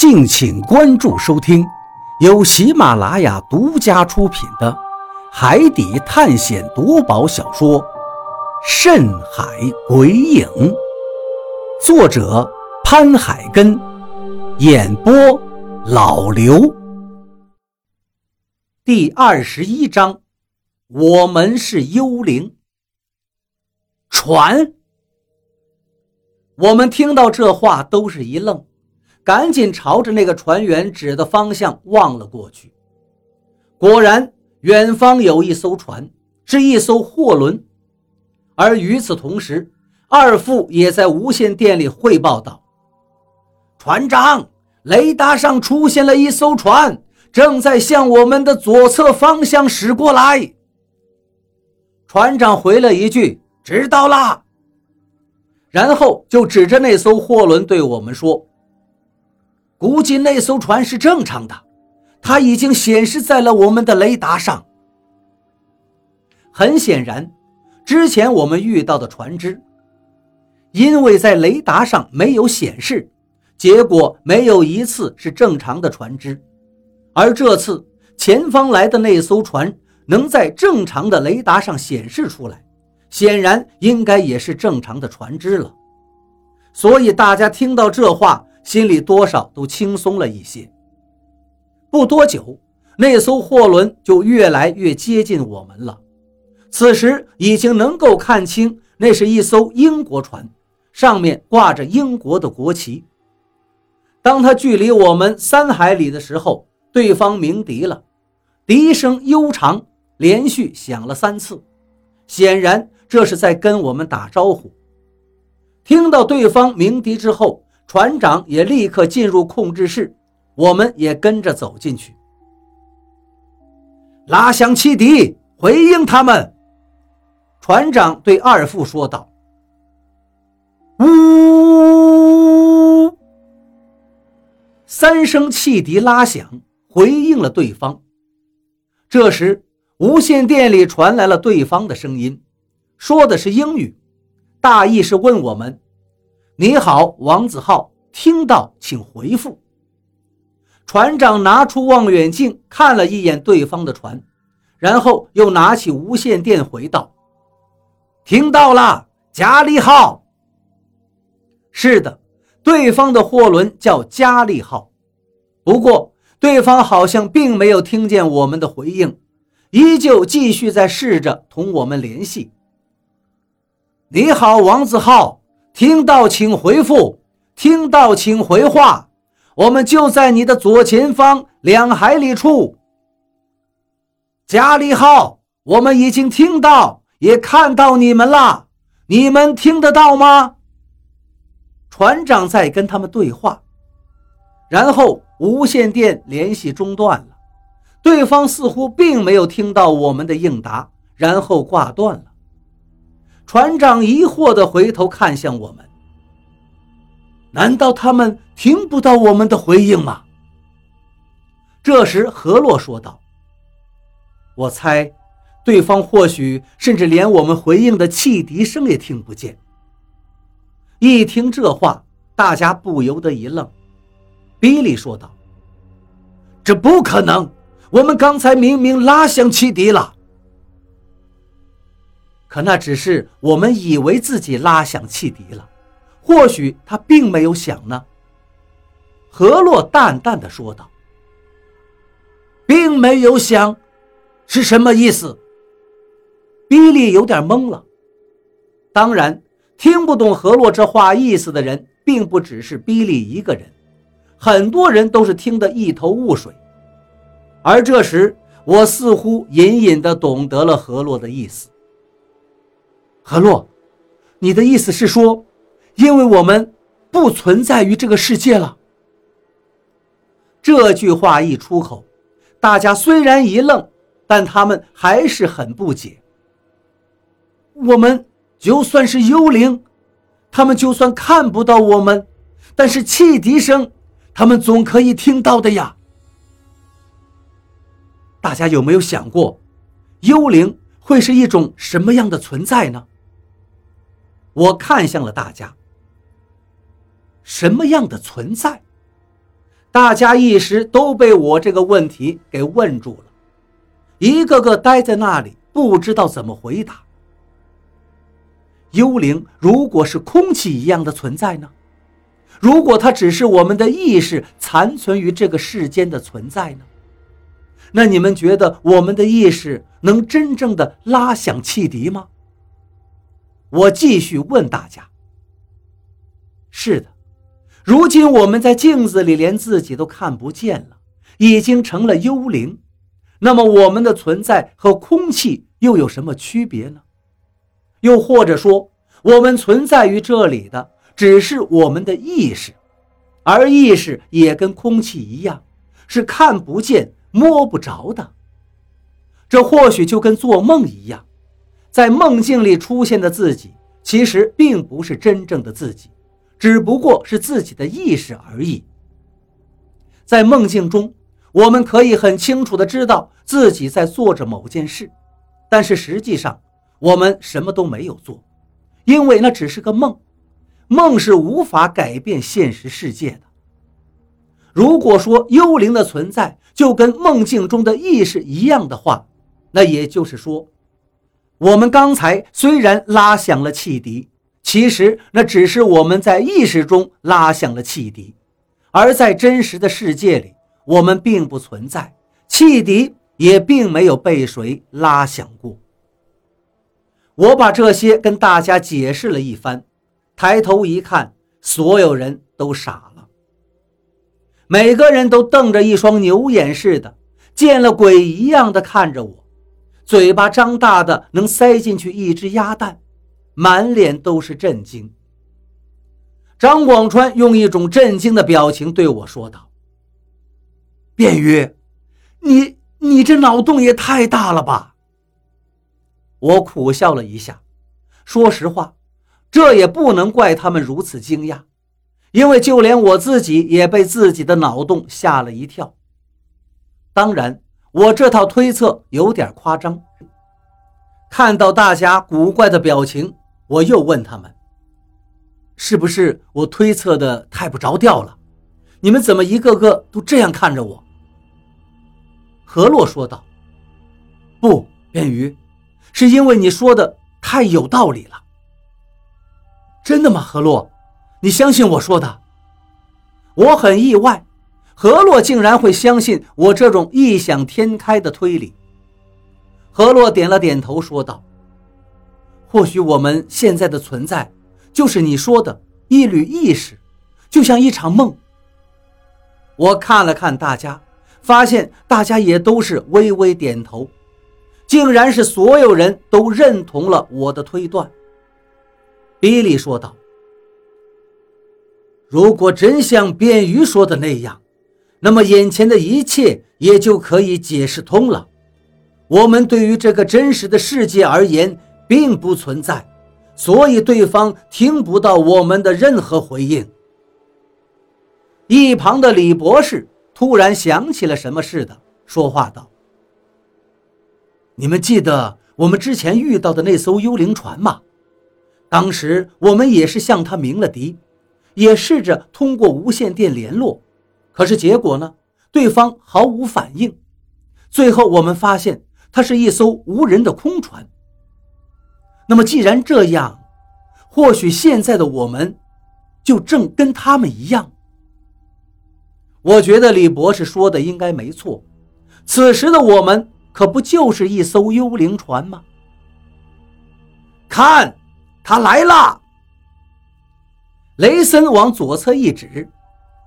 敬请关注收听，由喜马拉雅独家出品的《海底探险夺宝小说》《深海鬼影》，作者潘海根，演播老刘。第二十一章，我们是幽灵。船。我们听到这话都是一愣。赶紧朝着那个船员指的方向望了过去，果然，远方有一艘船，是一艘货轮。而与此同时，二副也在无线电里汇报道：“船长，雷达上出现了一艘船，正在向我们的左侧方向驶过来。”船长回了一句：“知道啦。”然后就指着那艘货轮对我们说。估计那艘船是正常的，它已经显示在了我们的雷达上。很显然，之前我们遇到的船只，因为在雷达上没有显示，结果没有一次是正常的船只。而这次前方来的那艘船能在正常的雷达上显示出来，显然应该也是正常的船只了。所以大家听到这话。心里多少都轻松了一些。不多久，那艘货轮就越来越接近我们了。此时已经能够看清，那是一艘英国船，上面挂着英国的国旗。当它距离我们三海里的时候，对方鸣笛了，笛声悠长，连续响了三次，显然这是在跟我们打招呼。听到对方鸣笛之后。船长也立刻进入控制室，我们也跟着走进去，拉响汽笛回应他们。船长对二副说道：“呜！”三声汽笛拉响，回应了对方。这时，无线电里传来了对方的声音，说的是英语，大意是问我们。你好，王子浩，听到请回复。船长拿出望远镜看了一眼对方的船，然后又拿起无线电回道：“听到了，加利号。是的，对方的货轮叫加利号。不过，对方好像并没有听见我们的回应，依旧继续在试着同我们联系。你好，王子浩。”听到请回复，听到请回话，我们就在你的左前方两海里处。加利号，我们已经听到，也看到你们了，你们听得到吗？船长在跟他们对话，然后无线电联系中断了，对方似乎并没有听到我们的应答，然后挂断了。船长疑惑地回头看向我们，难道他们听不到我们的回应吗？这时，何洛说道：“我猜，对方或许甚至连我们回应的汽笛声也听不见。”一听这话，大家不由得一愣。比利说道：“这不可能！我们刚才明明拉响汽笛了。”可那只是我们以为自己拉响汽笛了，或许他并没有想呢。何洛淡淡的说道：“并没有想，是什么意思？”比利有点懵了。当然，听不懂何洛这话意思的人，并不只是比利一个人，很多人都是听得一头雾水。而这时，我似乎隐隐的懂得了何洛的意思。何洛，你的意思是说，因为我们不存在于这个世界了？这句话一出口，大家虽然一愣，但他们还是很不解。我们就算是幽灵，他们就算看不到我们，但是汽笛声，他们总可以听到的呀。大家有没有想过，幽灵会是一种什么样的存在呢？我看向了大家。什么样的存在？大家一时都被我这个问题给问住了，一个个呆在那里，不知道怎么回答。幽灵如果是空气一样的存在呢？如果它只是我们的意识残存于这个世间的存在呢？那你们觉得我们的意识能真正的拉响汽笛吗？我继续问大家。是的，如今我们在镜子里连自己都看不见了，已经成了幽灵。那么我们的存在和空气又有什么区别呢？又或者说，我们存在于这里的？只是我们的意识，而意识也跟空气一样，是看不见、摸不着的。这或许就跟做梦一样，在梦境里出现的自己，其实并不是真正的自己，只不过是自己的意识而已。在梦境中，我们可以很清楚地知道自己在做着某件事，但是实际上我们什么都没有做，因为那只是个梦。梦是无法改变现实世界的。如果说幽灵的存在就跟梦境中的意识一样的话，那也就是说，我们刚才虽然拉响了汽笛，其实那只是我们在意识中拉响了汽笛，而在真实的世界里，我们并不存在，汽笛也并没有被谁拉响过。我把这些跟大家解释了一番。抬头一看，所有人都傻了。每个人都瞪着一双牛眼似的，见了鬼一样的看着我，嘴巴张大的能塞进去一只鸭蛋，满脸都是震惊。张广川用一种震惊的表情对我说道：“便宇，你你这脑洞也太大了吧？”我苦笑了一下，说实话。这也不能怪他们如此惊讶，因为就连我自己也被自己的脑洞吓了一跳。当然，我这套推测有点夸张。看到大家古怪的表情，我又问他们：“是不是我推测的太不着调了？你们怎么一个个都这样看着我？”何洛说道：“不，便鱼，是因为你说的太有道理了。”真的吗，何洛？你相信我说的？我很意外，何洛竟然会相信我这种异想天开的推理。何洛点了点头，说道：“或许我们现在的存在，就是你说的一缕意识，就像一场梦。”我看了看大家，发现大家也都是微微点头，竟然是所有人都认同了我的推断。比利说道：“如果真像便鱼说的那样，那么眼前的一切也就可以解释通了。我们对于这个真实的世界而言并不存在，所以对方听不到我们的任何回应。”一旁的李博士突然想起了什么似的，说话道：“你们记得我们之前遇到的那艘幽灵船吗？”当时我们也是向他鸣了笛，也试着通过无线电联络，可是结果呢？对方毫无反应。最后我们发现，它是一艘无人的空船。那么既然这样，或许现在的我们，就正跟他们一样。我觉得李博士说的应该没错。此时的我们，可不就是一艘幽灵船吗？看。他来了！雷森往左侧一指，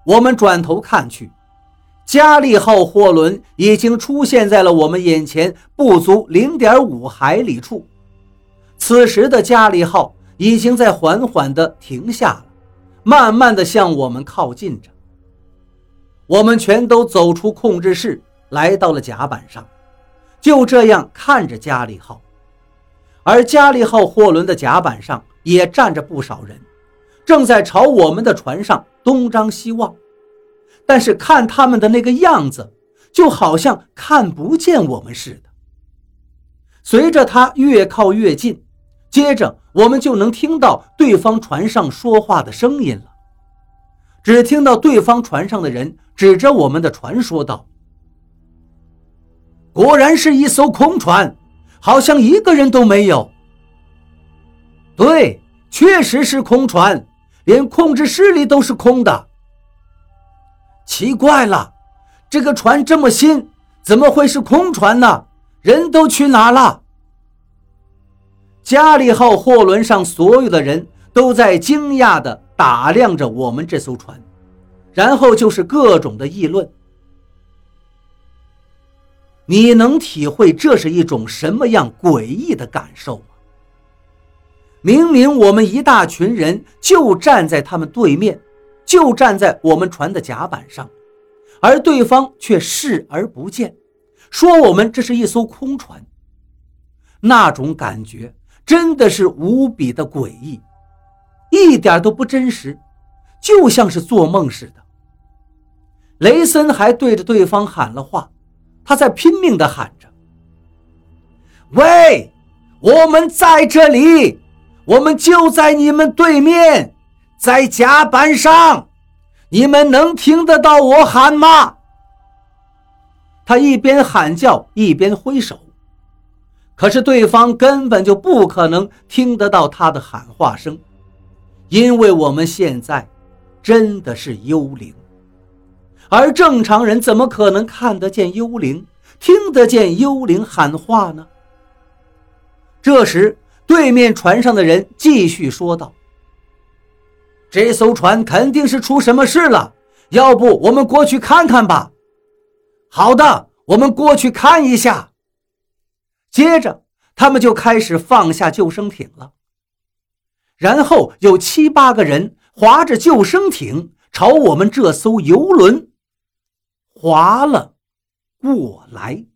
我们转头看去，加利号货轮已经出现在了我们眼前不足零点五海里处。此时的加利号已经在缓缓地停下了，慢慢地向我们靠近着。我们全都走出控制室，来到了甲板上，就这样看着加利号。而加利号货轮的甲板上也站着不少人，正在朝我们的船上东张西望，但是看他们的那个样子，就好像看不见我们似的。随着他越靠越近，接着我们就能听到对方船上说话的声音了。只听到对方船上的人指着我们的船说道：“果然是一艘空船，好像一个人都没有。”对，确实是空船，连控制室里都是空的。奇怪了，这个船这么新，怎么会是空船呢？人都去哪了？加利号货轮上所有的人都在惊讶地打量着我们这艘船，然后就是各种的议论。你能体会这是一种什么样诡异的感受吗？明明我们一大群人就站在他们对面，就站在我们船的甲板上，而对方却视而不见，说我们这是一艘空船。那种感觉真的是无比的诡异，一点都不真实，就像是做梦似的。雷森还对着对方喊了话，他在拼命地喊着：“喂，我们在这里。”我们就在你们对面，在甲板上，你们能听得到我喊吗？他一边喊叫一边挥手，可是对方根本就不可能听得到他的喊话声，因为我们现在真的是幽灵，而正常人怎么可能看得见幽灵，听得见幽灵喊话呢？这时。对面船上的人继续说道：“这艘船肯定是出什么事了，要不我们过去看看吧？”“好的，我们过去看一下。”接着，他们就开始放下救生艇了。然后有七八个人划着救生艇朝我们这艘游轮划了过来。